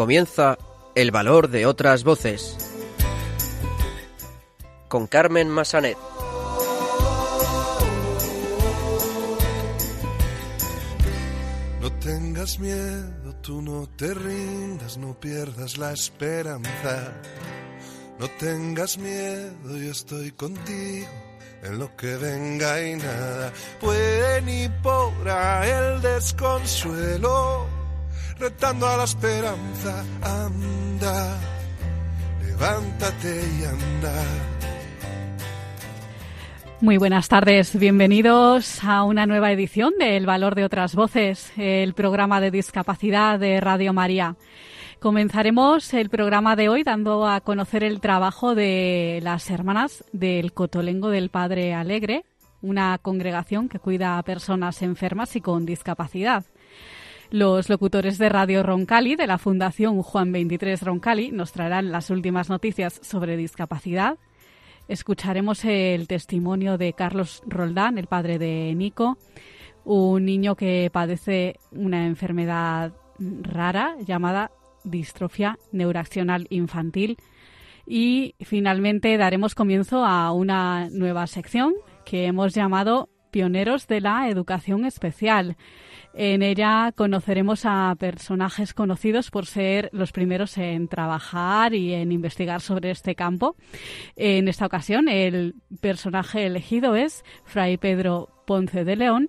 Comienza El valor de otras voces con Carmen Massanet. No tengas miedo, tú no te rindas, no pierdas la esperanza. No tengas miedo, yo estoy contigo en lo que venga y nada puede ni podrá el desconsuelo, retando a la esperanza, anda, levántate y anda. Muy buenas tardes, bienvenidos a una nueva edición de El Valor de otras Voces, el programa de discapacidad de Radio María. Comenzaremos el programa de hoy dando a conocer el trabajo de las hermanas del Cotolengo del Padre Alegre, una congregación que cuida a personas enfermas y con discapacidad. Los locutores de Radio Roncali de la Fundación Juan 23 Roncali nos traerán las últimas noticias sobre discapacidad Escucharemos el testimonio de Carlos Roldán, el padre de Nico, un niño que padece una enfermedad rara llamada distrofia neuraccional infantil. Y finalmente daremos comienzo a una nueva sección que hemos llamado Pioneros de la Educación Especial. En ella conoceremos a personajes conocidos por ser los primeros en trabajar y en investigar sobre este campo. En esta ocasión, el personaje elegido es Fray Pedro Ponce de León,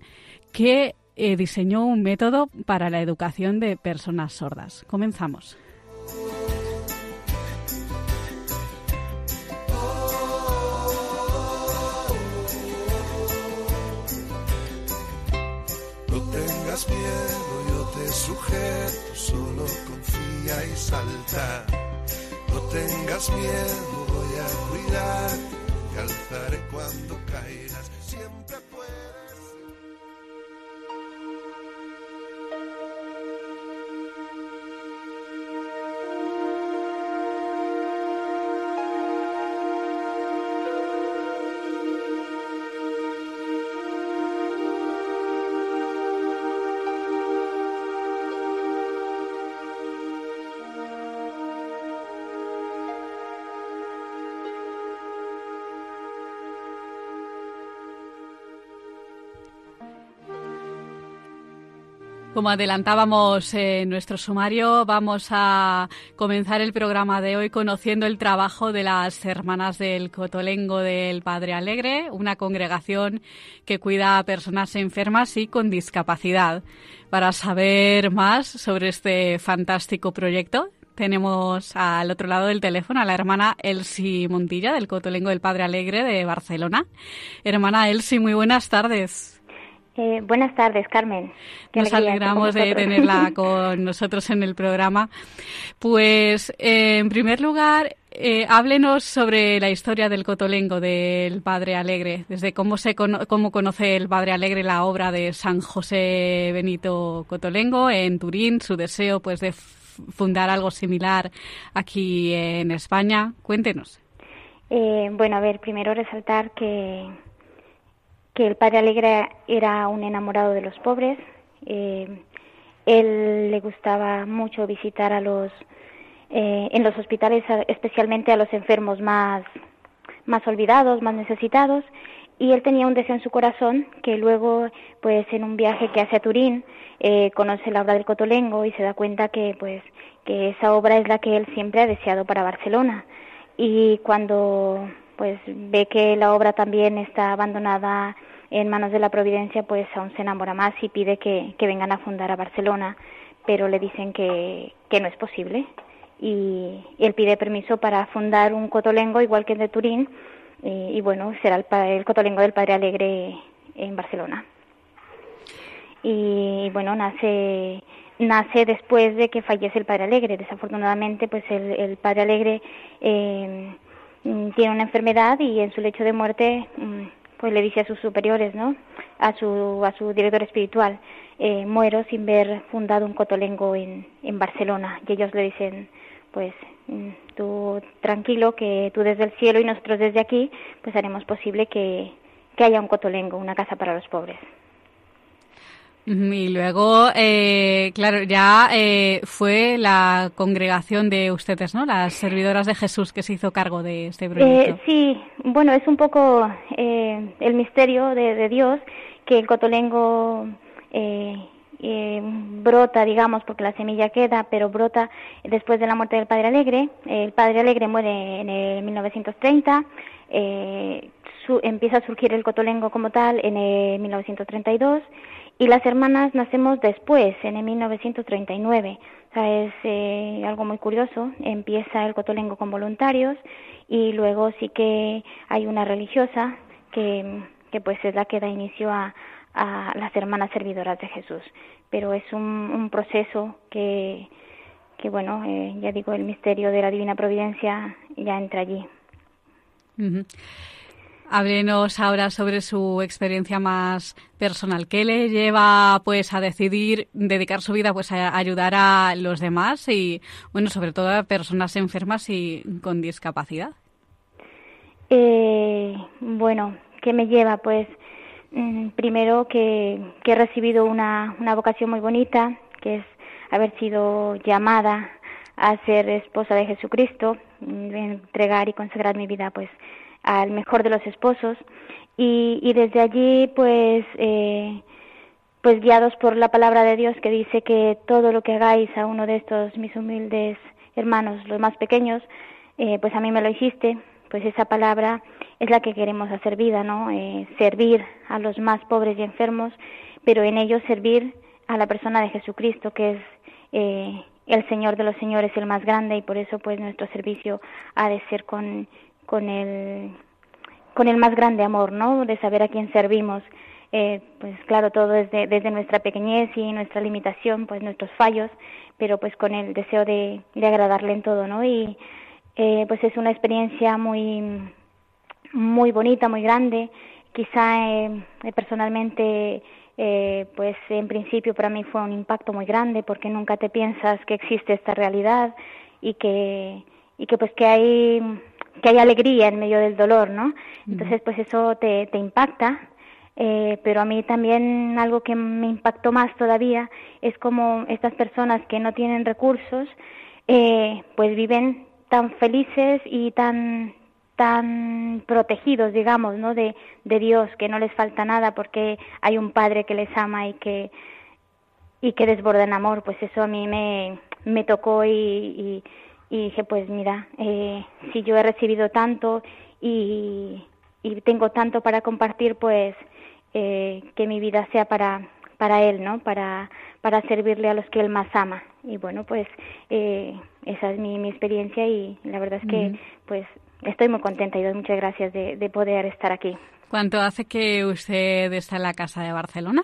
que eh, diseñó un método para la educación de personas sordas. Comenzamos. Miedo, yo te sujeto, solo confía y salta. No tengas miedo, voy a cuidar, te alzaré cuando caigas, siempre Como adelantábamos en nuestro sumario, vamos a comenzar el programa de hoy conociendo el trabajo de las hermanas del Cotolengo del Padre Alegre, una congregación que cuida a personas enfermas y con discapacidad. Para saber más sobre este fantástico proyecto, tenemos al otro lado del teléfono a la hermana Elsie Montilla del Cotolengo del Padre Alegre de Barcelona. Hermana Elsie, muy buenas tardes. Eh, buenas tardes, Carmen. Nos alegramos de tenerla con nosotros en el programa. Pues, eh, en primer lugar, eh, háblenos sobre la historia del Cotolengo, del Padre Alegre, desde cómo, se cómo conoce el Padre Alegre la obra de San José Benito Cotolengo en Turín, su deseo pues de fundar algo similar aquí en España. Cuéntenos. bueno, a ver, primero resaltar que que el padre Alegre era un enamorado de los pobres. Eh, él le gustaba mucho visitar a los eh, en los hospitales, especialmente a los enfermos más más olvidados, más necesitados. Y él tenía un deseo en su corazón que luego, pues, en un viaje que hace a Turín, eh, conoce la obra del Cotolengo y se da cuenta que, pues, que esa obra es la que él siempre ha deseado para Barcelona. Y cuando pues ve que la obra también está abandonada en manos de la Providencia, pues aún se enamora más y pide que, vengan a fundar a Barcelona, pero le dicen que, que no es posible. Y, él pide permiso para fundar un cotolengo igual que el de Turín, y, bueno, será el, el cotolengo del Padre Alegre en Barcelona. Y bueno, nace nace después de que fallece el Padre Alegre. Desafortunadamente, pues el, el Padre Alegre eh, tiene una enfermedad y en su lecho de muerte mm, pues le dice a sus superiores, ¿no? A su, a su director espiritual, eh, muero sin ver fundado un cotolengo en, en Barcelona. Y ellos le dicen, pues mm, tú tranquilo, que tú desde el cielo y nosotros desde aquí, pues haremos posible que, que haya un cotolengo, una casa para los pobres. Y luego, eh, claro, ya eh, fue la congregación de ustedes, ¿no? Las servidoras de Jesús que se hizo cargo de este proyecto. Eh, sí, bueno, es un poco el misterio de, Dios que el cotolengo brota, digamos, porque la semilla queda, pero brota después de la muerte del Padre Alegre. El Padre Alegre muere en el 1930. empieza a surgir el cotolengo como tal en el 1932 y las hermanas nacemos después, en el 1939. O sea, es eh, algo muy curioso. Empieza el cotolengo con voluntarios y luego sí que hay una religiosa que, que pues es la que da inicio a, a las hermanas servidoras de Jesús. Pero es un, un proceso que, que bueno, eh, ya digo, el misterio de la divina providencia ya entra allí. Háblenos ahora sobre su experiencia más personal. ¿Qué le lleva pues a decidir dedicar su vida pues a ayudar a los demás y bueno, sobre todo a personas enfermas y con discapacidad? Eh, bueno, ¿qué me lleva? Pues mm, primero que, que he recibido una, una vocación muy bonita, que es haber sido llamada a ser esposa de Jesucristo, mm, entregar y consagrar mi vida pues al mejor de los esposos. Y, y desde allí pues eh, pues guiados por la palabra de Dios que dice que todo lo que hagáis a uno de estos mis humildes hermanos los más pequeños eh, pues a mí me lo hiciste pues esa palabra es la que queremos hacer vida no eh, servir a los más pobres y enfermos pero en ello servir a la persona de Jesucristo que es eh, el Señor de los Señores, el más grande, y por eso pues nuestro servicio ha de ser con, con el, con el más grande amor, ¿no? De saber a quién servimos. Eh, pues claro, todo desde, desde nuestra pequeñez y nuestra limitación, pues nuestros fallos, pero pues con el deseo de, de agradarle en todo, ¿no? Y eh, pues es una experiencia muy, muy bonita, muy grande. Quizá eh, personalmente, eh, pues en principio para mí fue un impacto muy grande porque nunca te piensas que existe esta realidad y que, y que pues que hay que hay alegría en medio del dolor, ¿no? Entonces, pues eso te, te impacta, eh, pero a mí también algo que me impactó más todavía es como estas personas que no tienen recursos, eh, pues viven tan felices y tan tan protegidos, digamos, ¿no? De, de Dios, que no les falta nada porque hay un Padre que les ama y que y que desborda en amor, pues eso a mí me, me tocó y y dije, pues mira, eh, si yo he recibido tanto y, y, tengo tanto para compartir, pues eh, que mi vida sea para, para Él, ¿no? Para, para servirle a los que Él más ama. Y bueno, pues eh, esa es mi, mi experiencia y la verdad es que pues estoy muy contenta y doy muchas gracias de, de poder estar aquí. ¿Cuánto hace que usted está en la casa de Barcelona?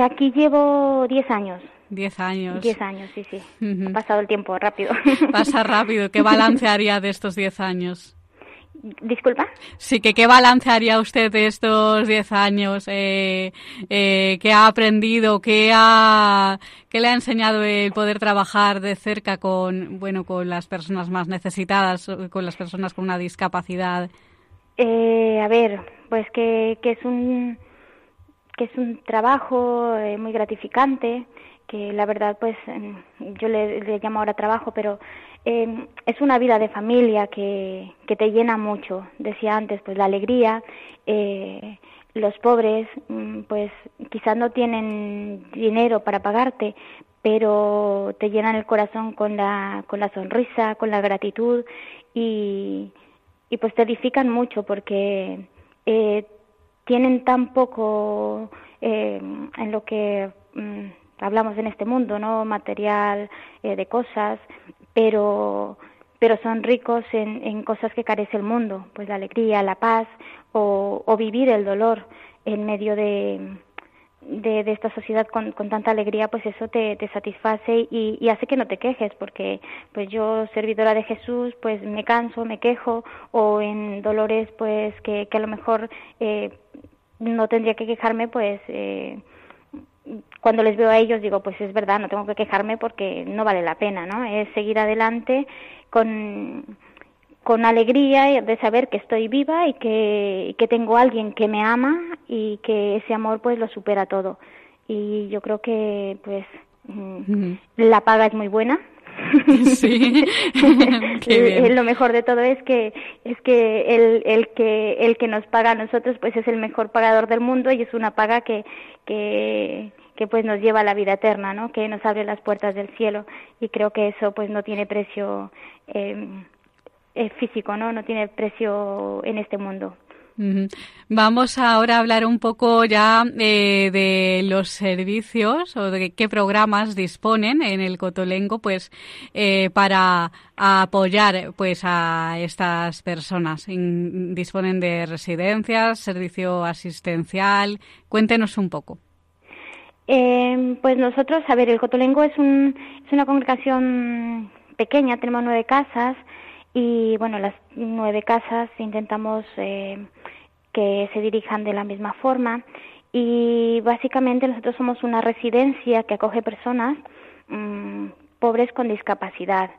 aquí llevo 10 años. Diez años. Diez años, sí, sí. Ha pasado el tiempo rápido. Pasa rápido. ¿Qué balance haría de estos diez años? Disculpa. Sí, que qué balance haría usted de estos diez años, eh, eh, qué ha aprendido, qué ha, qué le ha enseñado el poder trabajar de cerca con, bueno, con las personas más necesitadas, con las personas con una discapacidad. Eh, a ver, pues que, que es un que es un trabajo eh, muy gratificante, que la verdad pues yo le, llamo ahora trabajo, pero eh, es una vida de familia que, que te llena mucho. Decía antes, pues la alegría, eh, los pobres mm, pues quizás no tienen dinero para pagarte, pero te llenan el corazón con la, con la sonrisa, con la gratitud y, y pues te edifican mucho porque eh, tienen tan poco eh, en lo que mm, hablamos en este mundo, ¿no? Material eh, de cosas, pero pero son ricos en, cosas que carece el mundo, pues la alegría, la paz o, o vivir el dolor en medio de, de, esta sociedad con, con, tanta alegría, pues eso te, satisface y, y, hace que no te quejes, porque pues yo, servidora de Jesús, pues me canso, me quejo, o en dolores, pues que, que a lo mejor eh, no tendría que quejarme, pues eh, cuando les veo a ellos digo, pues es verdad, no tengo que quejarme porque no vale la pena, ¿no? Es seguir adelante con, con alegría de saber que estoy viva y que, que tengo alguien que me ama y que ese amor pues lo supera todo. y yo creo que pues mm, la paga es muy buena Sí. Lo mejor de todo es que es que el, el que el que nos paga a nosotros pues es el mejor pagador del mundo y es una paga que que que pues nos lleva a la vida eterna, ¿no? Que nos abre las puertas del cielo y creo que eso pues no tiene precio eh, físico, ¿no? No tiene precio en este mundo. Vamos ahora a hablar un poco ya eh, de los servicios o de qué programas disponen en el Cotolengo pues eh, para apoyar pues a estas personas. disponen de residencias, servicio asistencial. Cuéntenos un poco. Eh, pues nosotros, a ver, el Cotolengo es, un, es una congregación pequeña, tenemos nueve casas y bueno, las nueve casas intentamos eh, que se dirijan de la misma forma y básicamente nosotros somos una residencia que acoge personas mm, pobres con discapacidad.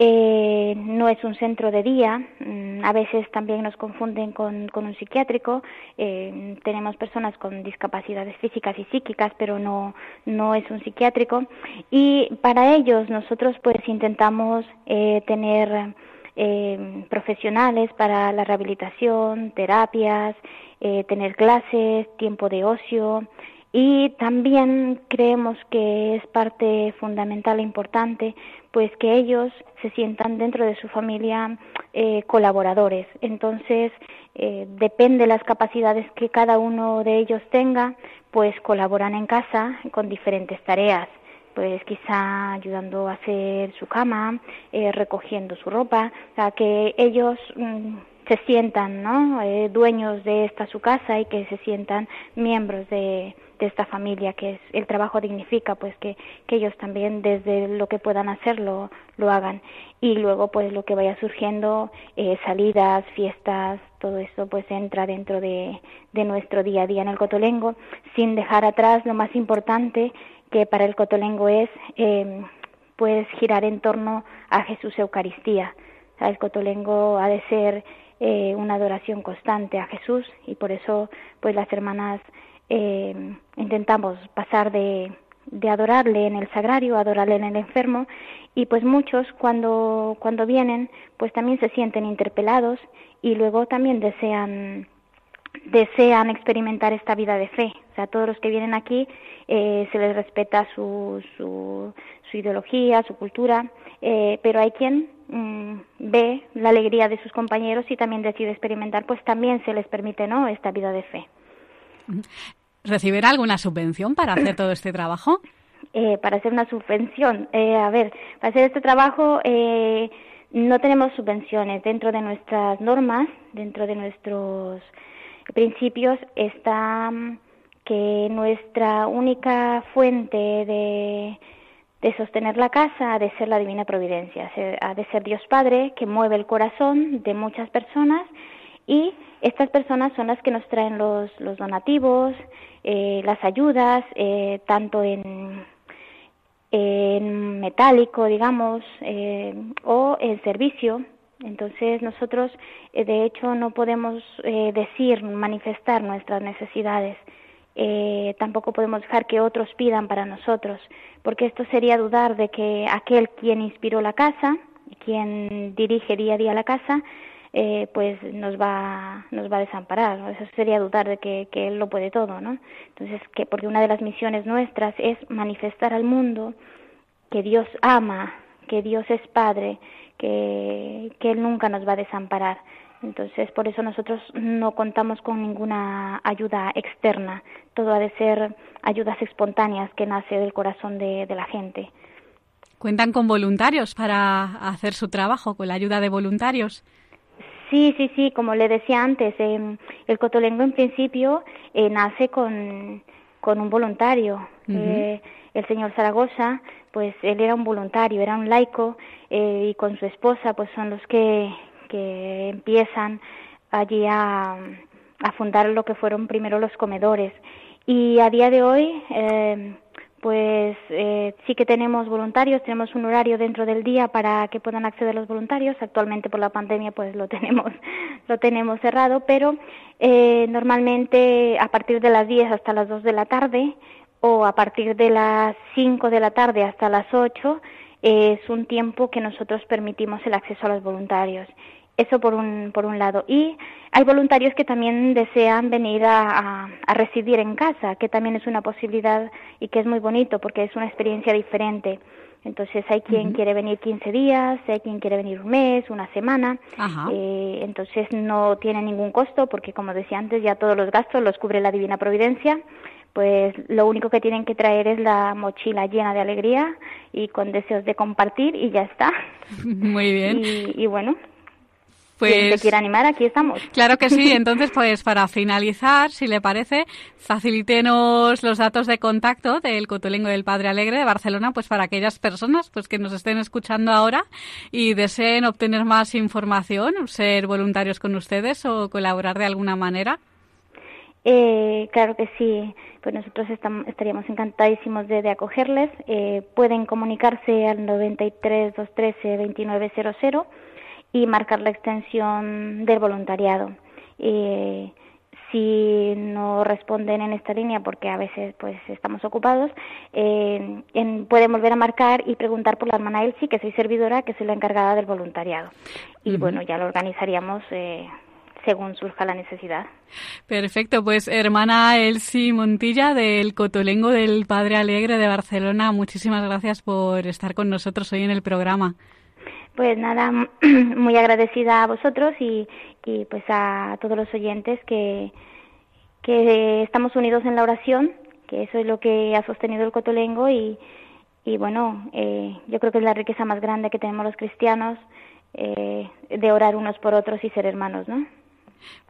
Eh, no es un centro de día, mm, a veces también nos confunden con, con un psiquiátrico, eh, tenemos personas con discapacidades físicas y psíquicas, pero no, no es un psiquiátrico. Y para ellos nosotros pues intentamos eh, tener eh, profesionales para la rehabilitación, terapias, eh, tener clases, tiempo de ocio y también creemos que es parte fundamental e importante pues que ellos se sientan dentro de su familia eh, colaboradores. Entonces, eh, depende de las capacidades que cada uno de ellos tenga, pues colaboran en casa con diferentes tareas pues quizá ayudando a hacer su cama, eh, recogiendo su ropa, o sea, que ellos mm, se sientan ¿no? Eh, dueños de esta su casa y que se sientan miembros de, de esta familia que es el trabajo dignifica pues que, que ellos también desde lo que puedan hacerlo lo hagan y luego pues lo que vaya surgiendo eh, salidas fiestas todo eso pues entra dentro de, de nuestro día a día en el Cotolengo sin dejar atrás lo más importante que para el cotolengo es eh, pues girar en torno a Jesús Eucaristía. el cotolengo ha de ser eh, una adoración constante a Jesús y por eso pues las hermanas eh, intentamos pasar de, de adorarle en el sagrario, adorarle en el enfermo y pues muchos cuando cuando vienen pues también se sienten interpelados y luego también desean desean experimentar esta vida de fe. O sea, todos los que vienen aquí eh, se les respeta su, su, su ideología, su cultura, eh, pero hay quien mm, ve la alegría de sus compañeros y también decide experimentar, pues también se les permite ¿no? esta vida de fe. ¿Reciben alguna subvención para hacer todo este trabajo? Eh, para hacer una subvención, a ver, para hacer este trabajo no tenemos subvenciones dentro de nuestras normas, dentro de nuestros principios está mm, que nuestra única fuente de, de sostener la casa ha de ser la divina providencia, ha de ser Dios Padre que mueve el corazón de muchas personas y estas personas son las que nos traen los, los donativos, eh, las ayudas, eh, tanto en, metálico, digamos, eh, o en servicio, entonces nosotros, eh, de hecho, no podemos eh, decir, manifestar nuestras necesidades. Eh, tampoco podemos dejar que otros pidan para nosotros, porque esto sería dudar de que aquel quien inspiró la casa, quien dirige día a día la casa, pues nos va nos va a desamparar. Eso sería dudar de que, que él lo puede todo, ¿no? Entonces, que porque una de las misiones nuestras es manifestar al mundo que Dios ama, que Dios es Padre, que, Él nunca nos va a desamparar. Entonces, por eso nosotros no contamos con ninguna ayuda externa. Todo ha de ser ayudas espontáneas que nace del corazón de, la gente. ¿Cuentan con voluntarios para hacer su trabajo, con la ayuda de voluntarios? Sí, sí, sí, como le decía antes, eh, el Cotolengo en principio eh, nace con, con un voluntario. eh, el señor Zaragoza, pues él era un voluntario, era un laico eh, y con su esposa pues son los que, que empiezan allí a, a, fundar lo que fueron primero los comedores. Y a día de hoy, eh, pues eh, sí que tenemos voluntarios, tenemos un horario dentro del día para que puedan acceder los voluntarios. Actualmente por la pandemia pues lo tenemos, lo tenemos cerrado, pero eh, normalmente a partir de las 10 hasta las 2 de la tarde o a partir de las 5 de la tarde hasta las 8 es un tiempo que nosotros permitimos el acceso a los voluntarios. Eso por un, por un lado. Y hay voluntarios que también desean venir a, a, residir en casa, que también es una posibilidad y que es muy bonito porque es una experiencia diferente. Entonces hay quien quiere venir 15 días, hay quien quiere venir un mes, una semana. Eh, entonces no tiene ningún costo porque, como decía antes, ya todos los gastos los cubre la Divina Providencia pues lo único que tienen que traer es la mochila llena de alegría y con deseos de compartir y ya está. Muy bien. Y, y bueno, pues, quien te quiera animar, aquí estamos. Claro que sí. Entonces, pues para finalizar, si le parece, facilítenos los datos de contacto del Cotolengo del Padre Alegre de Barcelona, pues para aquellas personas pues que nos estén escuchando ahora y deseen obtener más información, ser voluntarios con ustedes o colaborar de alguna manera. Eh, claro que sí, pues nosotros estamos, estaríamos encantadísimos de, de acogerles. Eh, pueden comunicarse al 93 213 2900 y marcar la extensión del voluntariado. Eh, si no responden en esta línea porque a veces pues estamos ocupados eh, en, pueden volver a marcar y preguntar por la hermana Elsie que soy servidora que soy la encargada del voluntariado y bueno ya lo organizaríamos eh, según surja la necesidad. Perfecto, pues hermana Elsie Montilla del Cotolengo del Padre Alegre de Barcelona, muchísimas gracias por estar con nosotros hoy en el programa. Pues nada, muy agradecida a vosotros y, y pues a todos los oyentes que, que estamos unidos en la oración, que eso es lo que ha sostenido el Cotolengo y, y bueno, eh, yo creo que es la riqueza más grande que tenemos los cristianos eh, de orar unos por otros y ser hermanos, ¿no?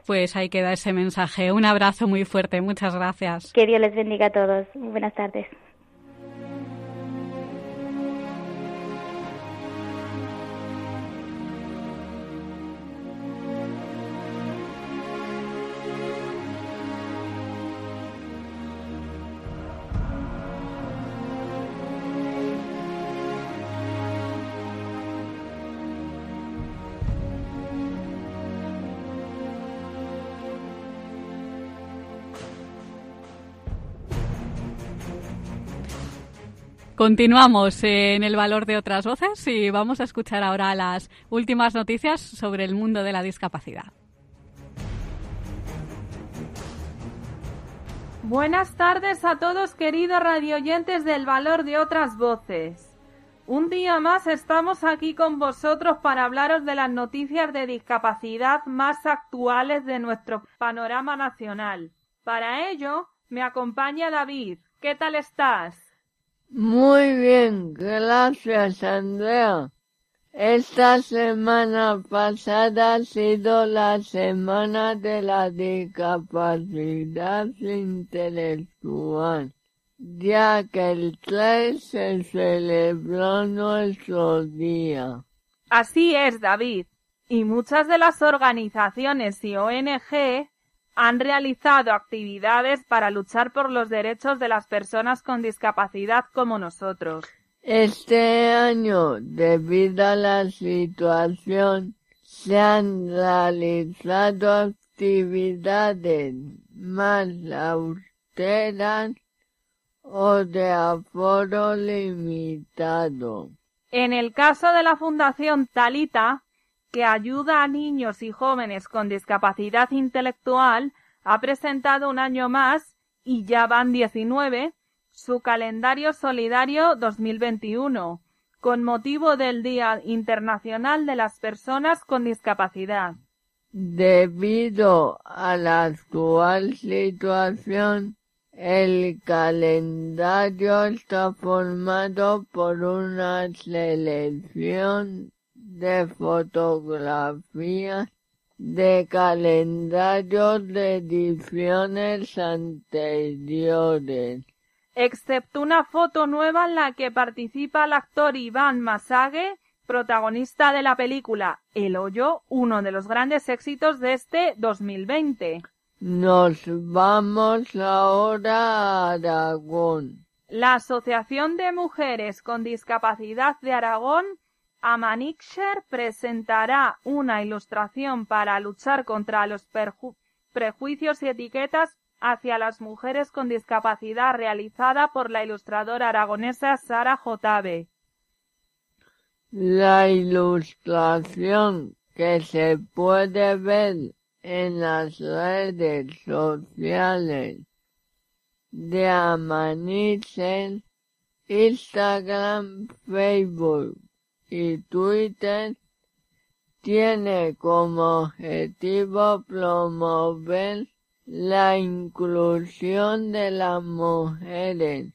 Pues ahí queda ese mensaje. Un abrazo muy fuerte. Muchas gracias. Que Dios les bendiga a todos. Buenas tardes. Continuamos en el valor de otras voces y vamos a escuchar ahora las últimas noticias sobre el mundo de la discapacidad. Buenas tardes a todos queridos radioyentes del valor de otras voces. Un día más estamos aquí con vosotros para hablaros de las noticias de discapacidad más actuales de nuestro panorama nacional. Para ello, me acompaña David. ¿Qué tal estás? Muy bien, gracias Andrea. Esta semana pasada ha sido la semana de la discapacidad intelectual, ya que el 3 se celebró nuestro día. Así es, David. Y muchas de las organizaciones y ONG han realizado actividades para luchar por los derechos de las personas con discapacidad como nosotros. Este año, debido a la situación, se han realizado actividades más austeras o de aforo limitado. En el caso de la Fundación Talita, que ayuda a niños y jóvenes con discapacidad intelectual, ha presentado un año más, y ya van 19, su calendario solidario 2021, con motivo del Día Internacional de las Personas con Discapacidad. Debido a la actual situación, el calendario está formado por una selección de fotografías de calendarios de ediciones anteriores. Excepto una foto nueva en la que participa el actor Iván Masague, protagonista de la película El Hoyo, uno de los grandes éxitos de este 2020. Nos vamos ahora a Aragón. La Asociación de Mujeres con Discapacidad de Aragón Amanixer presentará una ilustración para luchar contra los prejuicios y etiquetas hacia las mujeres con discapacidad realizada por la ilustradora aragonesa Sara Jotave. La ilustración que se puede ver en las redes sociales de Amanisen, Instagram, Facebook y Twitter tiene como objetivo promover la inclusión de las mujeres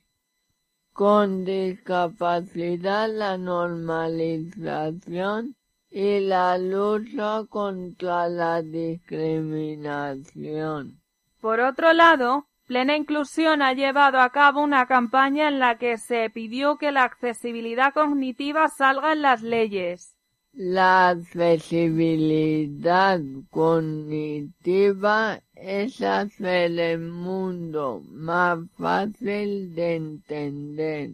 con discapacidad, la normalización y la lucha contra la discriminación. Por otro lado, Plena Inclusión ha llevado a cabo una campaña en la que se pidió que la accesibilidad cognitiva salga en las leyes. La accesibilidad cognitiva es hacer el mundo más fácil de entender.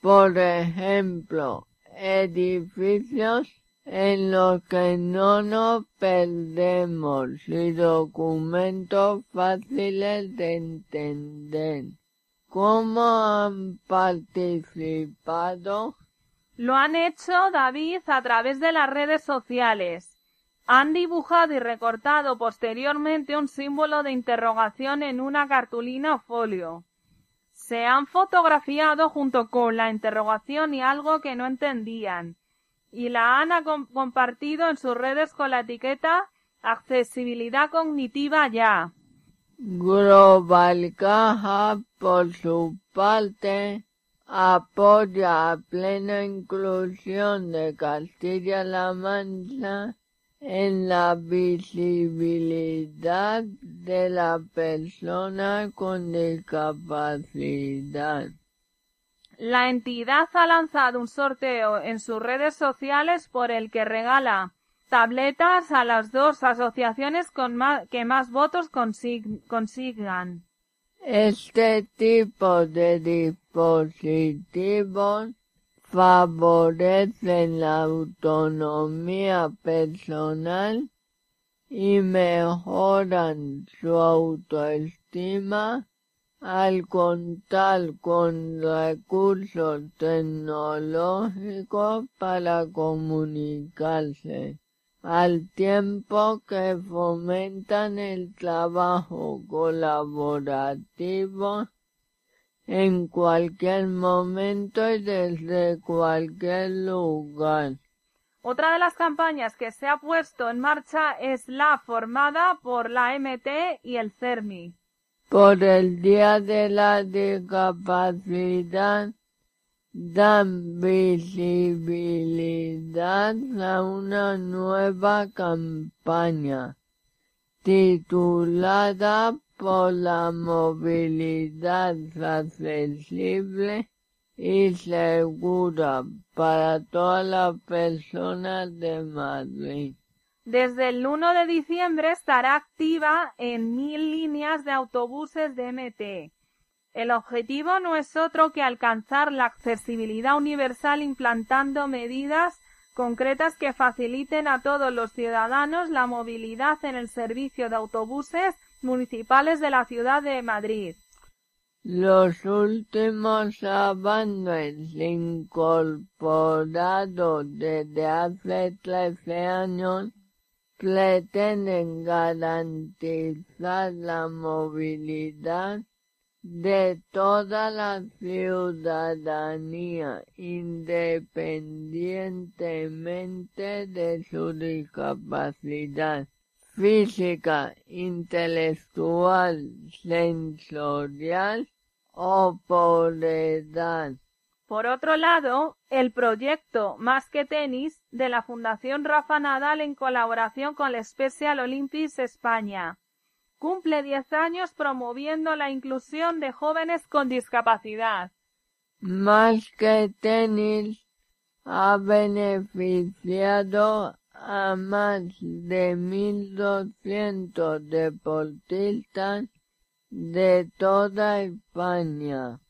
Por ejemplo, edificios en los que no nos perdemos y documentos fáciles de entender. ¿Cómo han participado? Lo han hecho, David, a través de las redes sociales. Han dibujado y recortado posteriormente un símbolo de interrogación en una cartulina o folio. Se han fotografiado junto con la interrogación y algo que no entendían, y la han compartido en sus redes con la etiqueta Accesibilidad Cognitiva Ya. Global Caja, por su parte, apoya a plena inclusión de Castilla-La Mancha en la visibilidad de la persona con discapacidad. La entidad ha lanzado un sorteo en sus redes sociales por el que regala tabletas a las dos asociaciones con que más votos consigan. Este tipo de dispositivos favorecen la autonomía personal y mejoran su autoestima al contar con recursos tecnológicos para comunicarse al tiempo que fomentan el trabajo colaborativo en cualquier momento y desde cualquier lugar. Otra de las campañas que se ha puesto en marcha es la formada por la MT y el CERMI. Por el Día de la Discapacidad dan visibilidad a una nueva campaña titulada por la movilidad accesible y segura para todas las personas de Madrid. Desde el 1 de diciembre estará activa en mil líneas de autobuses de MT el objetivo no es otro que alcanzar la accesibilidad universal implantando medidas concretas que faciliten a todos los ciudadanos la movilidad en el servicio de autobuses municipales de la ciudad de Madrid. Los últimos avances incorporados desde hace 13 años pretenden garantizar la movilidad de toda la ciudadanía independientemente de su discapacidad física, intelectual, sensorial o por edad. Por otro lado, el proyecto Más que Tenis de la Fundación Rafa Nadal en colaboración con la Special Olympics España cumple 10 años promoviendo la inclusión de jóvenes con discapacidad. Más que tenis ha beneficiado a más de 1.200 deportistas de toda España.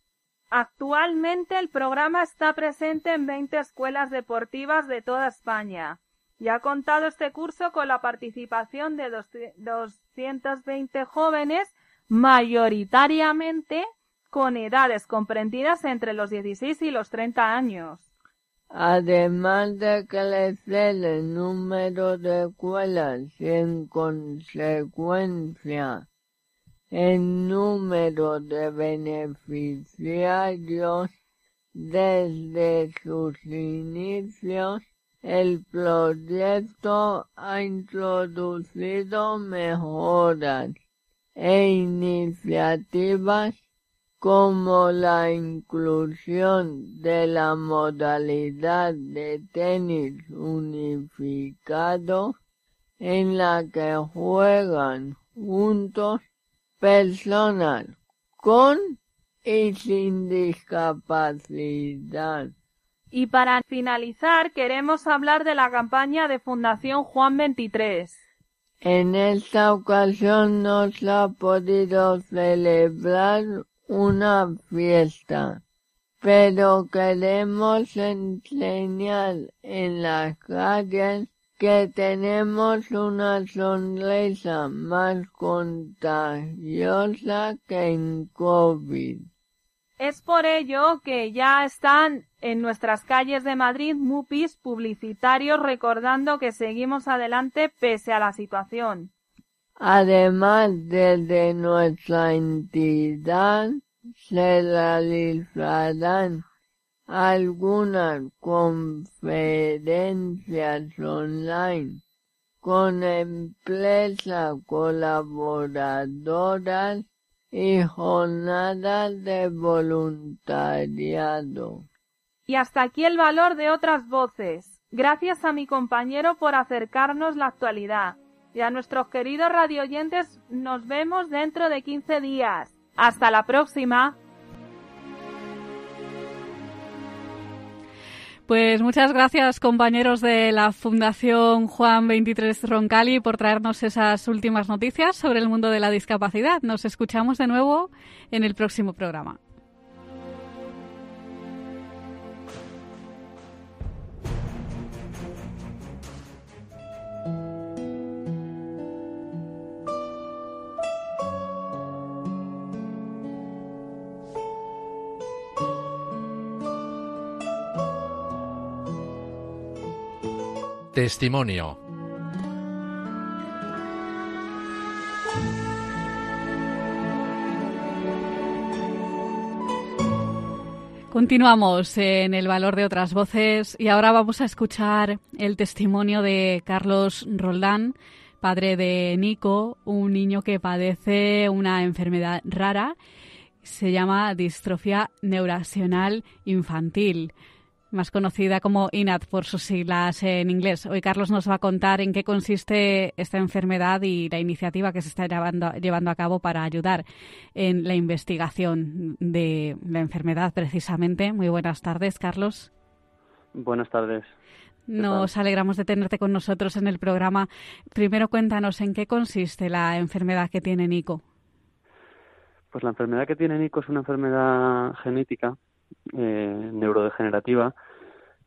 Actualmente el programa está presente en 20 escuelas deportivas de toda España y ha contado este curso con la participación de 220 jóvenes mayoritariamente con edades comprendidas entre los 16 y los 30 años. Además de crecer el número de escuelas en consecuencia el número de beneficiarios desde sus inicios, el proyecto ha introducido mejoras e iniciativas como la inclusión de la modalidad de tenis unificado en la que juegan juntos personas con y sin discapacidad. Y para finalizar, queremos hablar de la campaña de Fundación Juan 23. En esta ocasión no se ha podido celebrar una fiesta, pero queremos enseñar en las calles que tenemos una sonrisa más contagiosa que en COVID. Es por ello que ya están en nuestras calles de Madrid MUPIs publicitarios recordando que seguimos adelante pese a la situación. Además, desde nuestra entidad se realizarán algunas conferencias online con empresas colaboradoras y jornadas de voluntariado. Y hasta aquí el valor de otras voces. Gracias a mi compañero por acercarnos la actualidad. Y a nuestros queridos radioyentes nos vemos dentro de 15 días. Hasta la próxima. Pues muchas gracias compañeros de la Fundación Juan 23 Roncali por traernos esas últimas noticias sobre el mundo de la discapacidad. Nos escuchamos de nuevo en el próximo programa. Testimonio. Continuamos en el valor de otras voces y ahora vamos a escuchar el testimonio de Carlos Roldán, padre de Nico, un niño que padece una enfermedad rara, se llama distrofia neuracional infantil más conocida como INAT por sus siglas en inglés. Hoy Carlos nos va a contar en qué consiste esta enfermedad y la iniciativa que se está llevando, llevando a cabo para ayudar en la investigación de la enfermedad precisamente. Muy buenas tardes, Carlos. Buenas tardes. Nos alegramos de tenerte con nosotros en el programa. Primero cuéntanos en qué consiste la enfermedad que tiene Nico. Pues la enfermedad que tiene Nico es una enfermedad genética eh, neurodegenerativa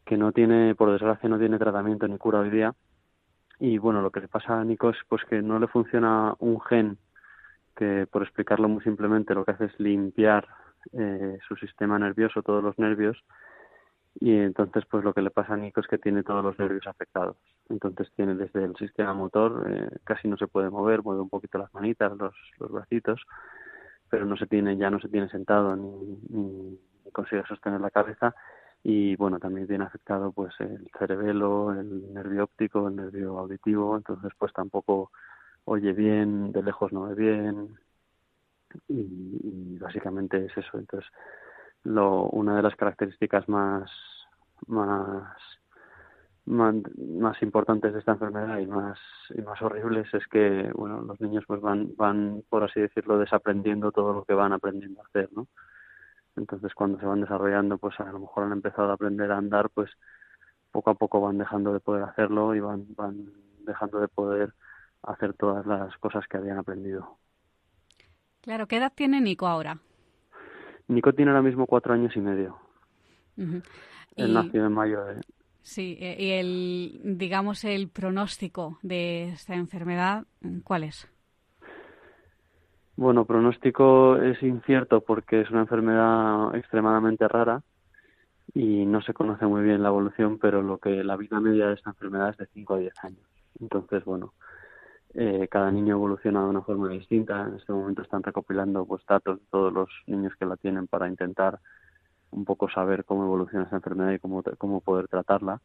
que no tiene, por desgracia, no tiene tratamiento ni cura hoy día. Y bueno, lo que le pasa a Nico es pues que no le funciona un gen que, por explicarlo muy simplemente, lo que hace es limpiar eh, su sistema nervioso, todos los nervios, y entonces pues lo que le pasa a Nico es que tiene todos los nervios afectados. Entonces tiene desde el sistema motor, eh, casi no se puede mover, mueve un poquito las manitas, los, los bracitos, pero no se tiene, ya no se tiene sentado ni, ni consigue sostener la cabeza y bueno también tiene afectado pues el cerebelo el nervio óptico el nervio auditivo entonces pues tampoco oye bien de lejos no ve bien y, básicamente es eso. Entonces lo una de las características más más más, importantes de esta enfermedad y más y más horribles es que bueno los niños pues van van por así decirlo desaprendiendo todo lo que van aprendiendo a hacer no entonces, cuando se van desarrollando, pues a lo mejor han empezado a aprender a andar, pues poco a poco van dejando de poder hacerlo y van, van dejando de poder hacer todas las cosas que habían aprendido. Claro, ¿qué edad tiene Nico ahora? Nico tiene ahora mismo cuatro años y medio. Él nació en mayo de... Sí, eh, y el, digamos, el pronóstico de esta enfermedad, ¿cuál es? Bueno, pronóstico es incierto porque es una enfermedad extremadamente rara y no se conoce muy bien la evolución, pero lo que la vida media de esta enfermedad es de 5 a 10 años. Entonces, bueno, eh, cada niño evoluciona de una forma distinta. En este momento están recopilando pues, datos de todos los niños que la tienen para intentar un poco saber cómo evoluciona esta enfermedad y cómo, cómo poder tratarla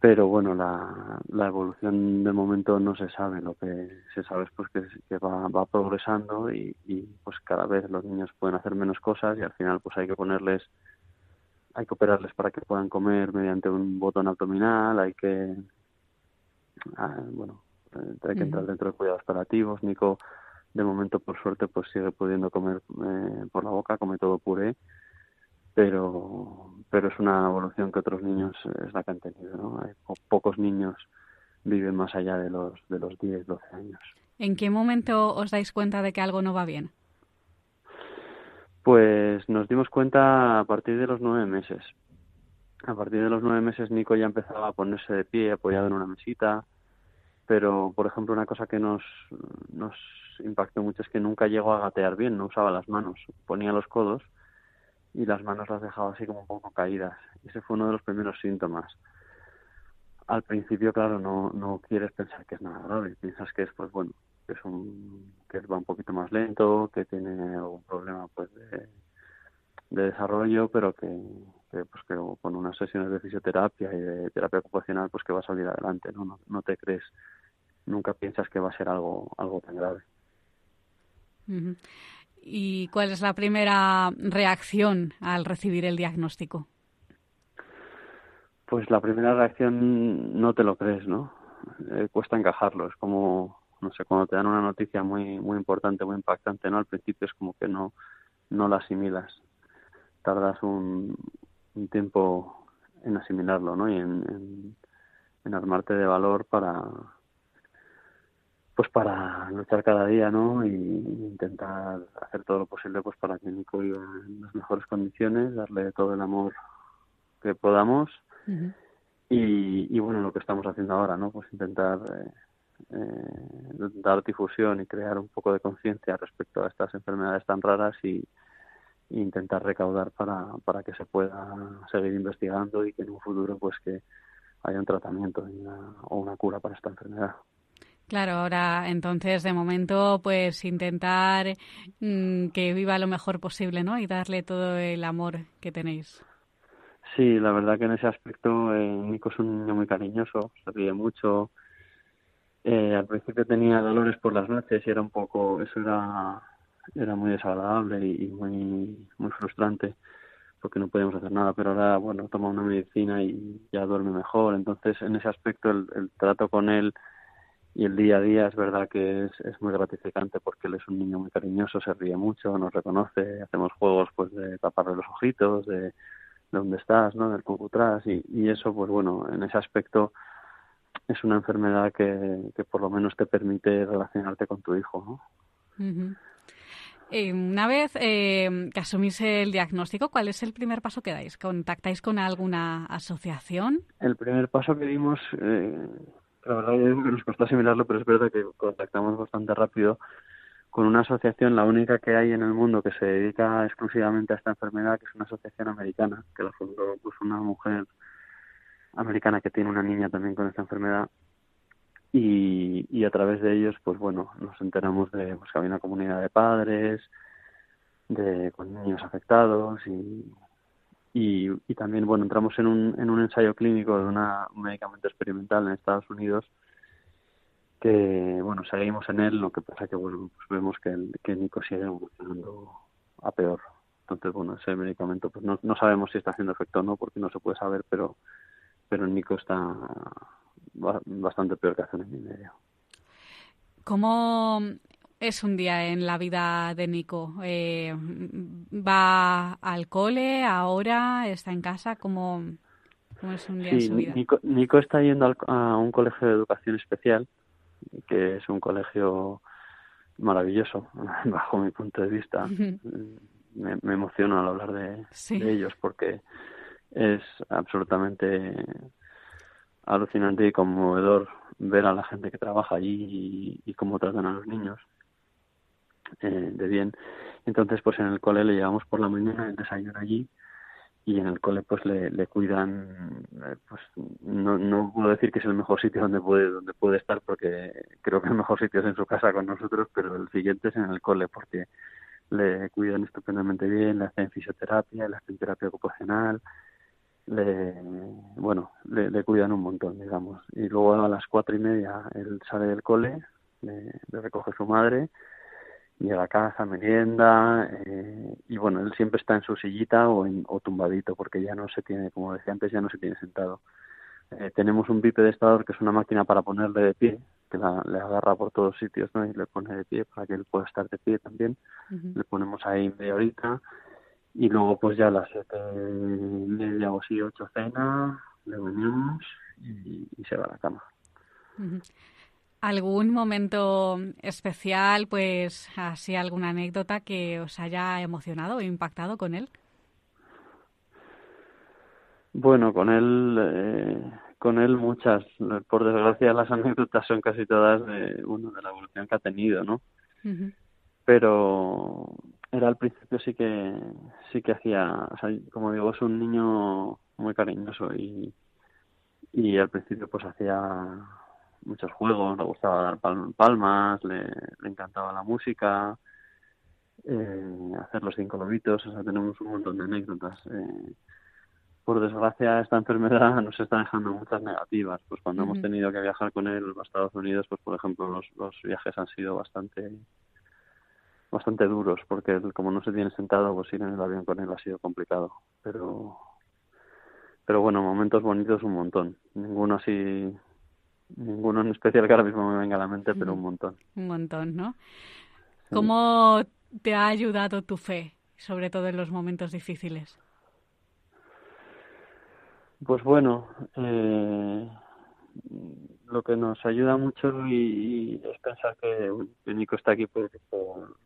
pero bueno la, la evolución de momento no se sabe. Lo que se sabe es pues que, que va, va progresando y, y, pues cada vez los niños pueden hacer menos cosas y al final pues hay que ponerles hay que operarles para que puedan comer mediante un botón abdominal. Hay que ah, bueno hay que entrar dentro de cuidados operativos Nico de momento por suerte pues sigue pudiendo comer eh, por la boca come todo puré pero pero es una evolución que otros niños es la que han tenido ¿no? Hay pocos niños viven más allá de los de los 10 12 años ¿En qué momento os dais cuenta de que algo no va bien? Pues nos dimos cuenta a partir de los nueve meses. A partir de los nueve meses Nico ya empezaba a ponerse de pie apoyado en una mesita, pero por ejemplo una cosa que nos, nos impactó mucho es que nunca llegó a gatear bien, no usaba las manos, ponía los codos y las manos las dejaba así como un poco caídas. Ese fue uno de los primeros síntomas. Al principio, claro, no, no quieres pensar que es nada grave, piensas que es, pues bueno, que es un, que va un poquito más lento, que tiene algún problema pues de, de desarrollo, pero que, pues que con unas sesiones de fisioterapia y de terapia ocupacional pues que va a salir adelante, ¿no? No, te crees, nunca piensas que va a ser algo, algo tan grave. ¿Y cuál es la primera reacción al recibir el diagnóstico? Pues la primera reacción no te lo crees, ¿no? Eh, cuesta encajarlo, es como, no sé, cuando te dan una noticia muy muy importante, muy impactante, ¿no? Al principio es como que no, no la asimilas, tardas un, tiempo en asimilarlo, ¿no? Y en armarte de valor para, pues para luchar cada día, ¿no? Y intentar hacer todo lo posible pues para que Nico viva en las mejores condiciones, darle todo el amor que podamos uh -huh. y, y, bueno, lo que estamos haciendo ahora, ¿no? Pues intentar eh, eh, dar difusión y crear un poco de conciencia respecto a estas enfermedades tan raras y, y, intentar recaudar para, para que se pueda seguir investigando y que en un futuro pues que haya un tratamiento una, o una cura para esta enfermedad. Claro, ahora entonces de momento pues intentar mmm, que viva lo mejor posible, ¿no? Y darle todo el amor que tenéis. Sí, la verdad que en ese aspecto eh, Nico es un niño muy cariñoso, se ríe mucho. Eh, al principio tenía dolores por las noches y era un poco, eso era, era muy desagradable y, muy, muy frustrante porque no podíamos hacer nada, pero ahora, bueno, toma una medicina y ya duerme mejor. Entonces, en ese aspecto, el trato con él y el día a día es verdad que es, es muy gratificante porque él es un niño muy cariñoso, se ríe mucho, nos reconoce, hacemos juegos pues de taparle los ojitos, de, de dónde estás, ¿no? del cucutras y, y eso pues bueno, en ese aspecto es una enfermedad que, que por lo menos te permite relacionarte con tu hijo, ¿no? Uh -huh. Eh, una vez eh, que asumís el diagnóstico, ¿cuál es el primer paso que dais? ¿Contactáis con alguna asociación? El primer paso que dimos, eh, la verdad que nos costó asimilarlo, pero es verdad que contactamos bastante rápido con una asociación, la única que hay en el mundo que se dedica exclusivamente a esta enfermedad, que es una asociación americana, que la fundó pues una mujer americana que tiene una niña también con esta enfermedad. Y, y a través de ellos pues bueno nos enteramos de pues, que había una comunidad de padres de con niños afectados y, y, y también bueno entramos en un en un ensayo clínico de una, un medicamento experimental en Estados Unidos que bueno seguimos en él lo que pasa que bueno pues vemos que el, que Nico sigue evolucionando a peor entonces bueno ese medicamento pues no, no sabemos si está haciendo efecto o no porque no se puede saber pero pero Nico está bastante peor que hace un año y medio. ¿Cómo es un día en la vida de Nico? Eh, ¿Va al cole ahora? ¿Está en casa? ¿Cómo, cómo es un día sí, en su vida? Nico, Nico está yendo al, a un colegio de educación especial, que es un colegio maravilloso, bajo mi punto de vista. me, me emociono al hablar de, sí. de ellos porque es absolutamente alucinante y conmovedor ver a la gente que trabaja allí y, y cómo tratan a los niños. Eh, de bien. Entonces, pues en el cole le llevamos por la mañana el desayuno allí y en el cole pues le, cuidan eh, pues no, no puedo decir que es el mejor sitio donde puede donde puede estar porque creo que el mejor sitio es en su casa con nosotros pero el siguiente es en el cole porque le cuidan estupendamente bien le hacen fisioterapia le hacen terapia ocupacional le bueno le, le cuidan un montón digamos y luego a las cuatro y media él sale del cole le, le recoge su madre llega a casa, merienda eh, y bueno, él siempre está en su sillita o, en, o tumbadito porque ya no se tiene, como decía antes, ya no se tiene sentado. Eh, tenemos un bipedestador que es una máquina para ponerle de pie, que la, le agarra por todos sitios ¿no? y le pone de pie para que él pueda estar de pie también. Le ponemos ahí media horita y luego pues ya a las siete media o así, ocho cena, le venimos y, y se va a la cama. ¿Algún momento especial, pues así alguna anécdota que os haya emocionado o impactado con él? Bueno, con él, eh, con él muchas. Por desgracia, las anécdotas son casi todas de, bueno, de la evolución que ha tenido, ¿no? Ujú. Pero era al principio sí que sí que hacía, o sea, como digo, es un niño muy cariñoso y y al principio pues hacía muchos juegos, le gustaba dar pal- palmas, le, le encantaba la música, eh, hacer los cinco lobitos, o sea, tenemos un montón de anécdotas. Eh, por desgracia, esta enfermedad nos está dejando muchas negativas. Pues cuando hemos tenido que viajar con él a Estados Unidos, pues por ejemplo, los, los viajes han sido bastante bastante duros, porque como no se tiene sentado, pues ir en el avión con él ha sido complicado. Pero pero bueno, momentos bonitos un montón. Ninguno así, ninguno en especial que ahora mismo me venga a la mente, pero un montón. Un montón, ¿no? ¿Cómo te ha ayudado tu fe, sobre todo en los momentos difíciles? Pues bueno, eh, lo que nos ayuda mucho y, y es pensar que, que Nico está aquí por, por,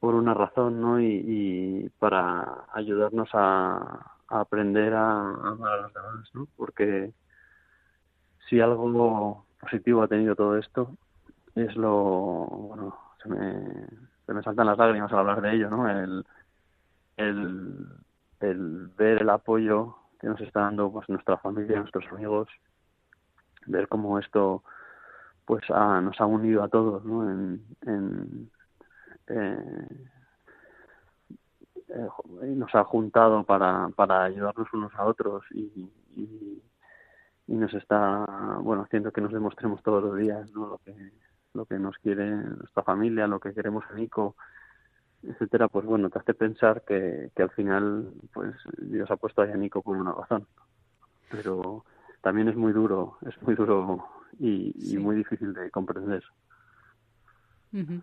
por una razón, ¿no? Y, y para ayudarnos a, a aprender a, a amar a los demás, ¿no? Porque si algo positivo ha tenido todo esto es lo, bueno, se me, se me saltan las lágrimas al hablar de ello, ¿no? El, el, el ver el apoyo que nos está dando pues nuestra familia, nuestros amigos, ver cómo esto pues ha- nos ha unido a todos, ¿no? En, eh, eh, nos ha juntado para, para ayudarnos unos a otros y, y nos está bueno haciendo que nos demostremos todos los días ¿no? lo que lo que nos quiere nuestra familia, lo que queremos en Nico, etcétera, pues bueno, te hace pensar que, que al final pues Dios ha puesto ahí a Nico por una razón. Pero también es muy duro, es muy duro y, y muy difícil de comprender. Ujú.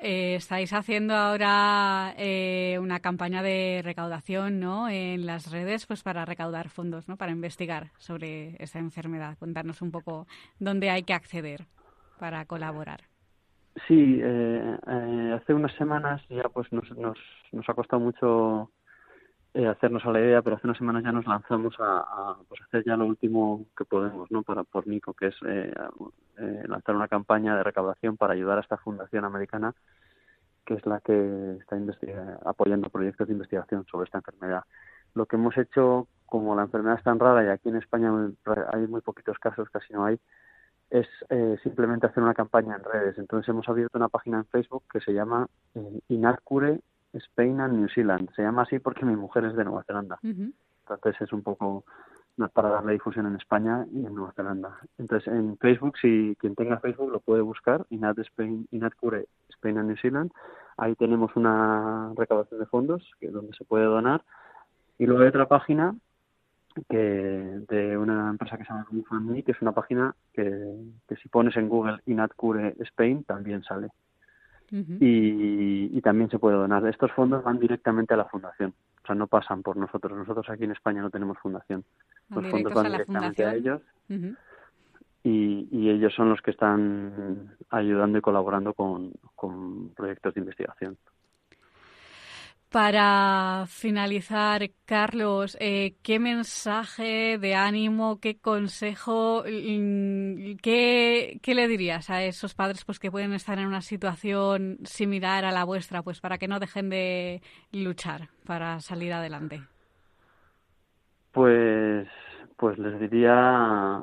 Eh, estáis haciendo ahora eh, una campaña de recaudación ¿no? en las redes pues para recaudar fondos, ¿no? para investigar sobre esta enfermedad. Contarnos un poco dónde hay que acceder para colaborar. Sí, eh, eh, hace unas semanas ya pues nos, nos, nos ha costado mucho eh, hacernos a la idea, pero hace unas semanas ya nos lanzamos a, a, pues hacer ya lo último que podemos, ¿no? Para por Nico, que es eh, eh, lanzar una campaña de recaudación para ayudar a esta fundación americana, que es la que está apoyando proyectos de investigación sobre esta enfermedad. Lo que hemos hecho, como la enfermedad es tan rara y aquí en España hay muy poquitos casos, casi no hay, es eh, simplemente hacer una campaña en redes. Entonces hemos abierto una página en Facebook que se llama eh, Inacure Spain and New Zealand. Se llama así porque mi mujer es de Nueva Zelanda. Ujú. Entonces es un poco para darle difusión en España y en Nueva Zelanda. Entonces en Facebook, si quien tenga Facebook lo puede buscar, Inat Spain, Inatcure Spain and New Zealand. Ahí tenemos una recaudación de fondos que donde se puede donar. Y luego hay otra página que de una empresa que se llama GoFundMe, que es una página que, que si pones en Google Inatcure Spain también sale. Y, y también se puede donar. Estos fondos van directamente a la fundación, o sea, no pasan por nosotros. Nosotros aquí en España no tenemos fundación. Van Los fondos a van directamente a ellos y, y ellos son los que están ayudando y colaborando con, con proyectos de investigación. Para finalizar, Carlos, eh, ¿qué mensaje de ánimo, qué consejo, mm, qué, qué, le dirías a esos padres pues que pueden estar en una situación similar a la vuestra, pues para que no dejen de luchar para salir adelante? Pues, pues les diría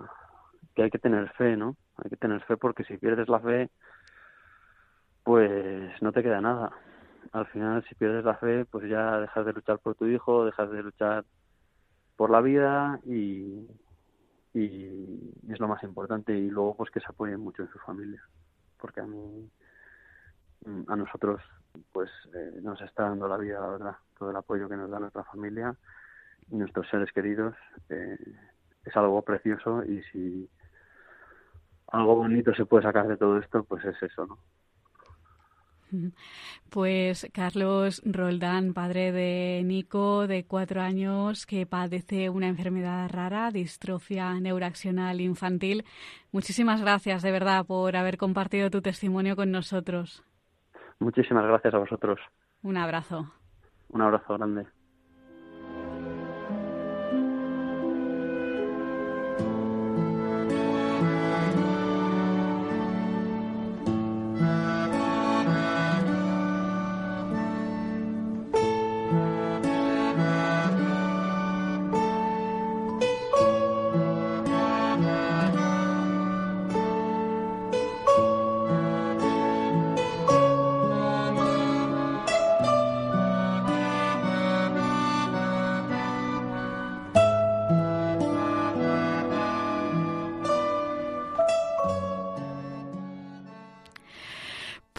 que hay que tener fe, ¿no? Hay que tener fe porque si pierdes la fe, pues no te queda nada al final si pierdes la fe, pues ya dejas de luchar por tu hijo, dejas de luchar por la vida y, y es lo más importante. Y luego pues que se apoyen mucho en su familia. Porque a mí a nosotros pues eh, nos está dando la vida la verdad. Todo el apoyo que nos da nuestra familia y nuestros seres queridos eh, es algo precioso. Y si algo bonito se puede sacar de todo esto pues es eso no pues Carlos Roldán, padre de Nico, de cuatro años, que padece una enfermedad rara, distrofia neuraxional infantil. Muchísimas gracias, de verdad, por haber compartido tu testimonio con nosotros. Muchísimas gracias a vosotros. Un abrazo. Un abrazo grande.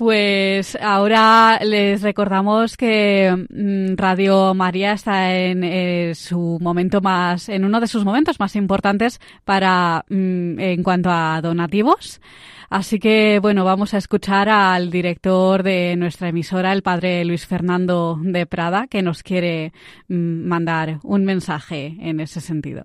Pues ahora les recordamos que mm, Radio María está en eh, su momento más, en uno de sus momentos más importantes para mm, en cuanto a donativos. Así que bueno, vamos a escuchar al director de nuestra emisora, el padre Luis Fernando de Prada, que nos quiere mm, mandar un mensaje en ese sentido.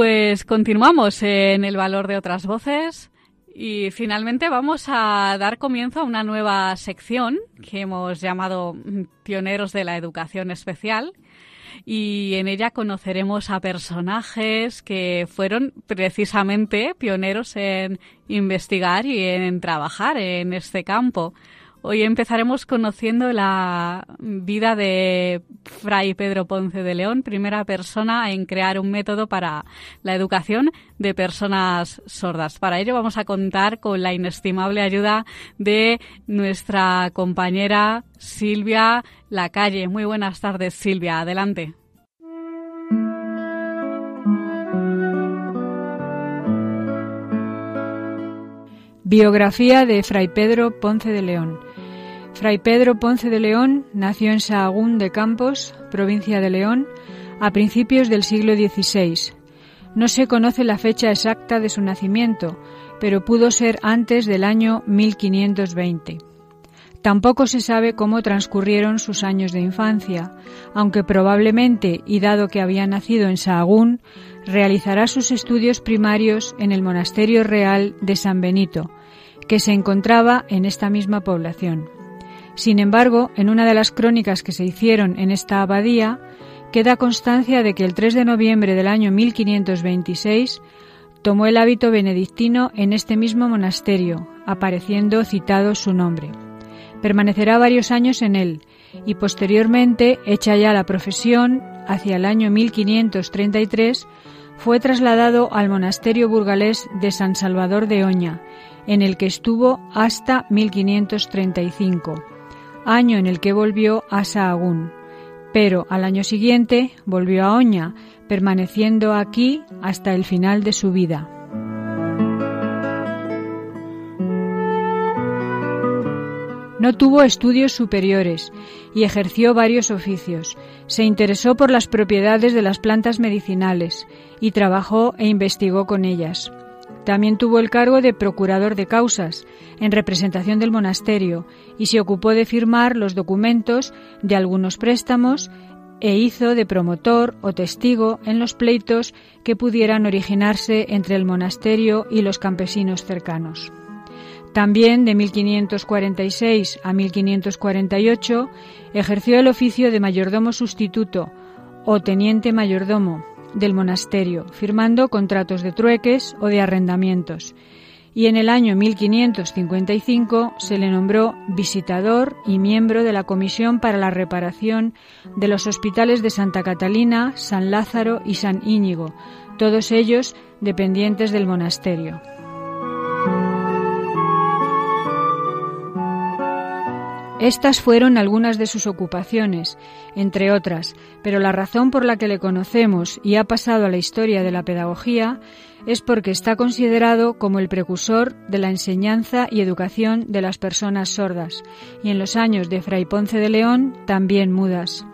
Pues continuamos en el valor de otras voces y finalmente vamos a dar comienzo a una nueva sección que hemos llamado Pioneros de la Educación Especial y en ella conoceremos a personajes que fueron precisamente pioneros en investigar y en trabajar en este campo. Hoy empezaremos conociendo la vida de Fray Pedro Ponce de León, primera persona en crear un método para la educación de personas sordas. Para ello vamos a contar con la inestimable ayuda de nuestra compañera Silvia Lacalle. Muy buenas tardes, Silvia. Adelante. Biografía de Fray Pedro Ponce de León. Fray Pedro Ponce de León nació en Sahagún de Campos, provincia de León, a principios del siglo XVI. No se conoce la fecha exacta de su nacimiento, pero pudo ser antes del año 1520. Tampoco se sabe cómo transcurrieron sus años de infancia, aunque probablemente, y dado que había nacido en Sahagún, realizará sus estudios primarios en el Monasterio Real de San Benito, que se encontraba en esta misma población. Sin embargo, en una de las crónicas que se hicieron en esta abadía, queda constancia de que el 3 de noviembre del año 1526 tomó el hábito benedictino en este mismo monasterio, apareciendo citado su nombre. Permanecerá varios años en él y posteriormente, hecha ya la profesión, hacia el año 1533, fue trasladado al monasterio burgalés de San Salvador de Oña, en el que estuvo hasta 1535 año en el que volvió a Sahagún, pero al año siguiente volvió a Oña, permaneciendo aquí hasta el final de su vida. No tuvo estudios superiores y ejerció varios oficios. Se interesó por las propiedades de las plantas medicinales y trabajó e investigó con ellas. También tuvo el cargo de procurador de causas en representación del monasterio y se ocupó de firmar los documentos de algunos préstamos e hizo de promotor o testigo en los pleitos que pudieran originarse entre el monasterio y los campesinos cercanos. También de 1546 a 1548 ejerció el oficio de mayordomo sustituto o teniente mayordomo del monasterio, firmando contratos de trueques o de arrendamientos. Y en el año 1555 se le nombró visitador y miembro de la Comisión para la Reparación de los hospitales de Santa Catalina, San Lázaro y San Íñigo, todos ellos dependientes del monasterio. Estas fueron algunas de sus ocupaciones, entre otras, pero la razón por la que le conocemos y ha pasado a la historia de la pedagogía es porque está considerado como el precursor de la enseñanza y educación de las personas sordas, y en los años de Fray Ponce de León también mudas.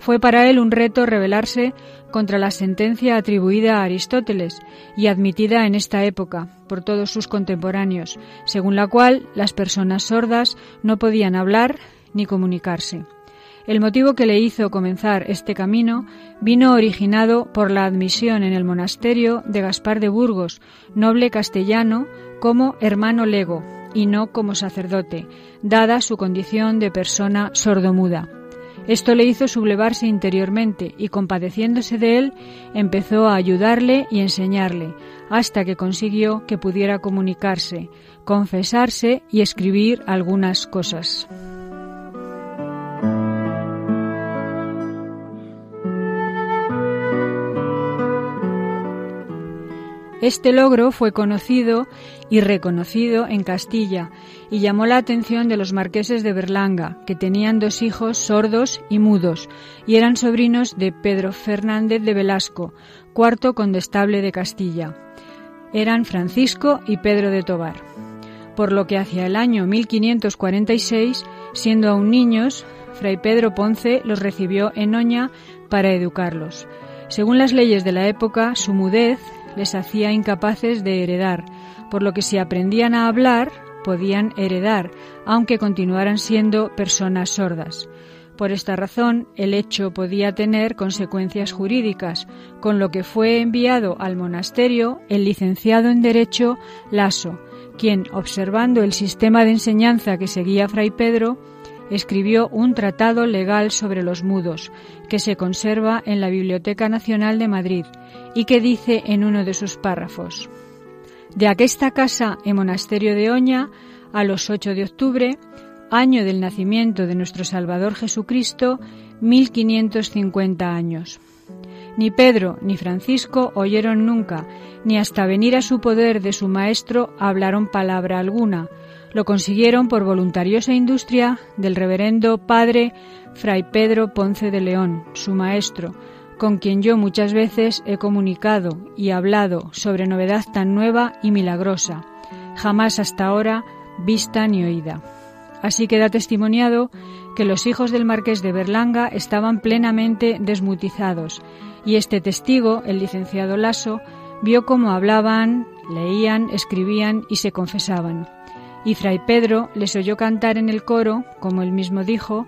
Fue para él un reto rebelarse contra la sentencia atribuida a Aristóteles y admitida en esta época por todos sus contemporáneos, según la cual las personas sordas no podían hablar ni comunicarse. El motivo que le hizo comenzar este camino vino originado por la admisión en el monasterio de Gaspar de Burgos, noble castellano, como hermano lego y no como sacerdote, dada su condición de persona sordomuda. Esto le hizo sublevarse interiormente y compadeciéndose de él, empezó a ayudarle y enseñarle, hasta que consiguió que pudiera comunicarse, confesarse y escribir algunas cosas. Este logro fue conocido y reconocido en Castilla y llamó la atención de los marqueses de Berlanga, que tenían dos hijos sordos y mudos y eran sobrinos de Pedro Fernández de Velasco, cuarto condestable de Castilla. Eran Francisco y Pedro de Tobar. Por lo que hacia el año 1546, siendo aún niños, Fray Pedro Ponce los recibió en Oña para educarlos. Según las leyes de la época, su mudez les hacía incapaces de heredar, por lo que si aprendían a hablar, podían heredar, aunque continuaran siendo personas sordas. Por esta razón, el hecho podía tener consecuencias jurídicas, con lo que fue enviado al monasterio el licenciado en Derecho Lasso, quien, observando el sistema de enseñanza que seguía Fray Pedro, escribió un tratado legal sobre los mudos, que se conserva en la Biblioteca Nacional de Madrid y que dice en uno de sus párrafos De aquesta casa en monasterio de Oña, a los 8 de octubre, año del nacimiento de nuestro Salvador Jesucristo, 1550 años. Ni Pedro ni Francisco oyeron nunca, ni hasta venir a su poder de su maestro hablaron palabra alguna, lo consiguieron por voluntariosa industria del reverendo padre Fray Pedro Ponce de León, su maestro, con quien yo muchas veces he comunicado y hablado sobre novedad tan nueva y milagrosa, jamás hasta ahora vista ni oída. Así queda testimoniado que los hijos del marqués de Berlanga estaban plenamente desmutizados, y este testigo, el licenciado Lasso, vio cómo hablaban, leían, escribían y se confesaban. Y fray Pedro les oyó cantar en el coro, como él mismo dijo,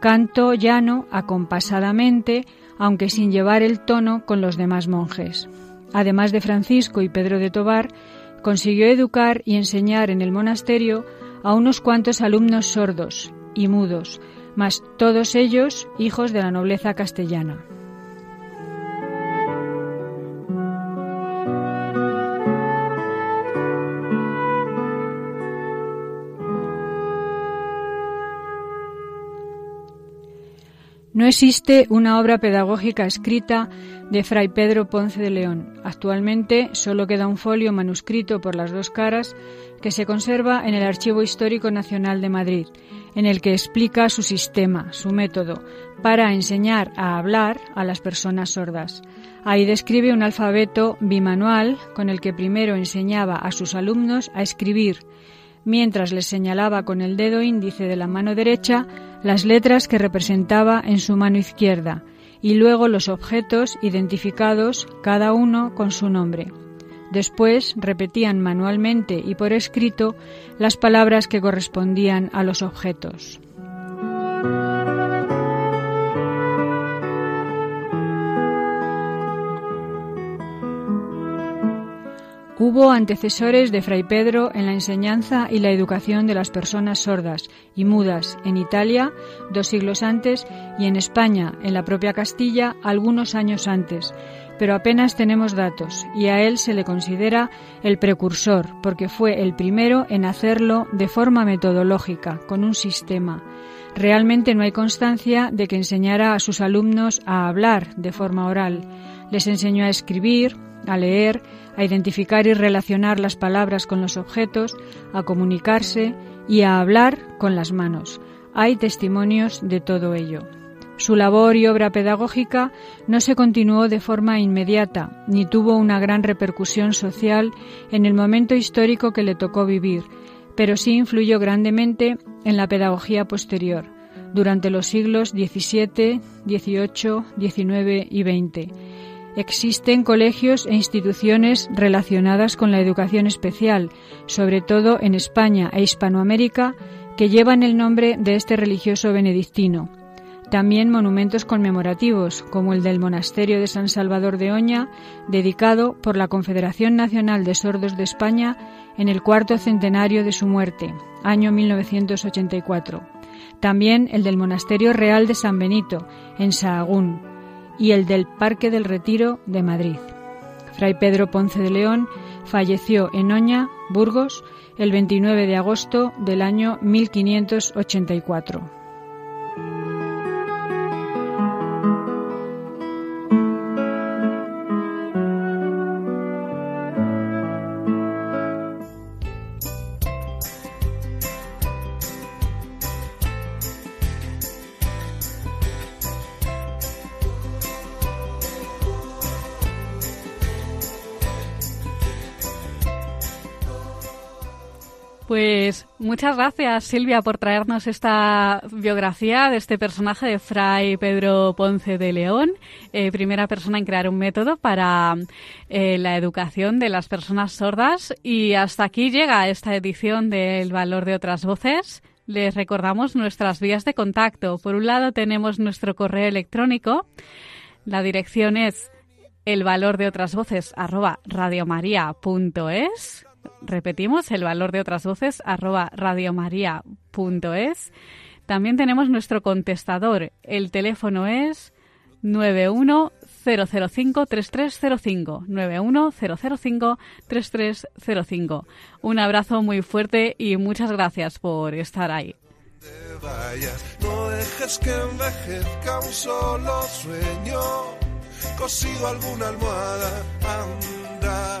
canto llano, acompasadamente, aunque sin llevar el tono con los demás monjes. Además de Francisco y Pedro de Tobar, consiguió educar y enseñar en el monasterio a unos cuantos alumnos sordos y mudos, mas todos ellos hijos de la nobleza castellana. No existe una obra pedagógica escrita de Fray Pedro Ponce de León. Actualmente solo queda un folio manuscrito por las dos caras que se conserva en el Archivo Histórico Nacional de Madrid, en el que explica su sistema, su método, para enseñar a hablar a las personas sordas. Ahí describe un alfabeto bimanual con el que primero enseñaba a sus alumnos a escribir, mientras les señalaba con el dedo índice de la mano derecha las letras que representaba en su mano izquierda y luego los objetos identificados cada uno con su nombre. Después repetían manualmente y por escrito las palabras que correspondían a los objetos. Hubo antecesores de Fray Pedro en la enseñanza y la educación de las personas sordas y mudas en Italia dos siglos antes y en España, en la propia Castilla, algunos años antes, pero apenas tenemos datos y a él se le considera el precursor porque fue el primero en hacerlo de forma metodológica, con un sistema. Realmente no hay constancia de que enseñara a sus alumnos a hablar de forma oral. Les enseñó a escribir, a leer, a identificar y relacionar las palabras con los objetos, a comunicarse y a hablar con las manos. Hay testimonios de todo ello. Su labor y obra pedagógica no se continuó de forma inmediata, ni tuvo una gran repercusión social en el momento histórico que le tocó vivir, pero sí influyó grandemente en la pedagogía posterior, durante los siglos XVII, XVIII, XIX y XX Existen colegios e instituciones relacionadas con la educación especial, sobre todo en España e Hispanoamérica, que llevan el nombre de este religioso benedictino. También monumentos conmemorativos, como el del Monasterio de San Salvador de Oña, dedicado por la Confederación Nacional de Sordos de España en el cuarto centenario de su muerte, año 1984. También el del Monasterio Real de San Benito, en Sahagún, y el del Parque del Retiro de Madrid. Fray Pedro Ponce de León falleció en Oña, Burgos, el 29 de agosto del año 1584. Pues muchas gracias Silvia por traernos esta biografía de este personaje de Fray Pedro Ponce de León, eh, primera persona en crear un método para eh, la educación de las personas sordas. Y hasta aquí llega esta edición del Valor de otras Voces. Les recordamos nuestras vías de contacto. Por un lado tenemos nuestro correo electrónico. La dirección es el valor de otras voces radiomaria.es Repetimos, el valor de otras voces, arroba radiomaria.es. También tenemos nuestro contestador. El teléfono es 91005-3305. 91005-3305. Un abrazo muy fuerte y muchas gracias por estar ahí. no dejes que envejezca un solo sueño, cosido alguna almohada, anda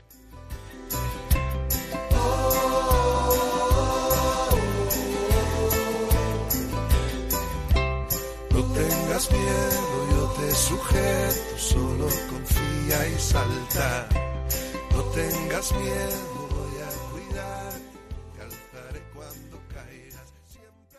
Te sujeto, solo confía y salta. No tengas miedo